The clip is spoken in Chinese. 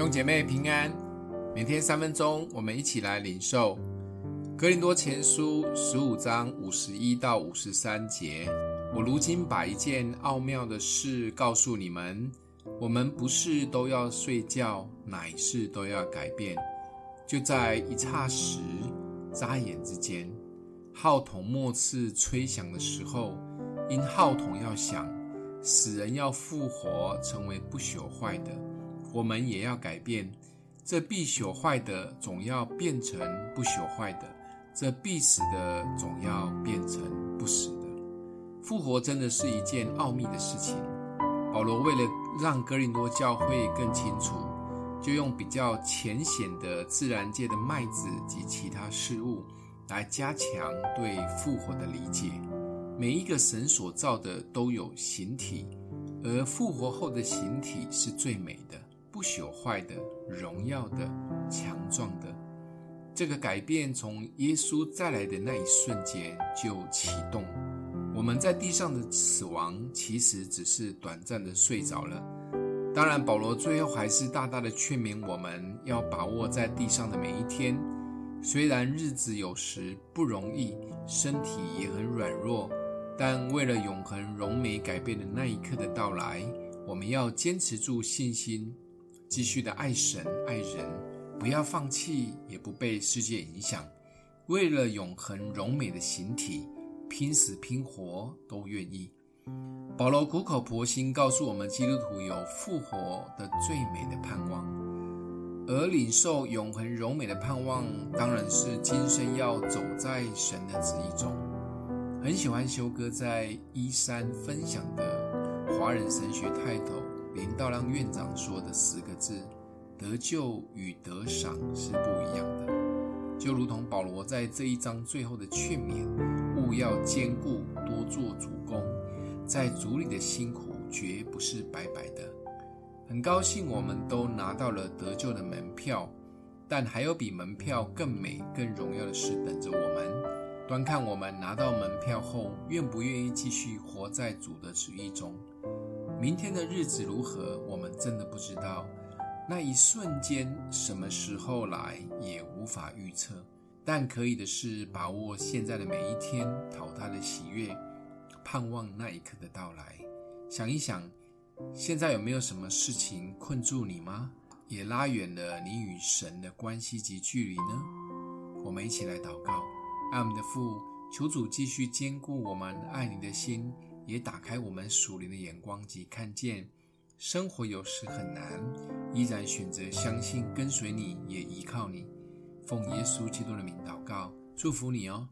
弟兄姐妹平安，每天三分钟，我们一起来领受《哥林多前书》十五章五十一到五十三节。我如今把一件奥妙的事告诉你们：我们不是都要睡觉，乃是都要改变。就在一霎时、眨眼之间，号筒末次吹响的时候，因号筒要响，死人要复活，成为不朽坏的。我们也要改变，这必朽坏的总要变成不朽坏的；这必死的总要变成不死的。复活真的是一件奥秘的事情。保罗为了让哥林多教会更清楚，就用比较浅显的自然界的麦子及其他事物来加强对复活的理解。每一个神所造的都有形体，而复活后的形体是最美的。不朽坏的、荣耀的、强壮的，这个改变从耶稣再来的那一瞬间就启动。我们在地上的死亡其实只是短暂的睡着了。当然，保罗最后还是大大的劝勉我们要把握在地上的每一天。虽然日子有时不容易，身体也很软弱，但为了永恒荣美改变的那一刻的到来，我们要坚持住信心。继续的爱神爱人，不要放弃，也不被世界影响。为了永恒荣美的形体，拼死拼活都愿意。保罗苦口婆心告诉我们，基督徒有复活的最美的盼望，而领受永恒荣美的盼望，当然是今生要走在神的旨意中。很喜欢修哥在一三分享的华人神学泰斗。林道亮院长说的十个字：“得救与得赏是不一样的。”就如同保罗在这一章最后的劝勉：“务要坚固，多做主工，在主里的辛苦绝不是白白的。”很高兴我们都拿到了得救的门票，但还有比门票更美、更荣耀的事等着我们。端看我们拿到门票后，愿不愿意继续活在主的旨意中。明天的日子如何，我们真的不知道。那一瞬间什么时候来，也无法预测。但可以的是，把握现在的每一天，讨他的喜悦，盼望那一刻的到来。想一想，现在有没有什么事情困住你吗？也拉远了你与神的关系及距离呢？我们一起来祷告：爱我们的父，求主继续坚固我们爱你的心。也打开我们属灵的眼光及看见，生活有时很难，依然选择相信跟随你，也依靠你。奉耶稣基督的名祷告，祝福你哦。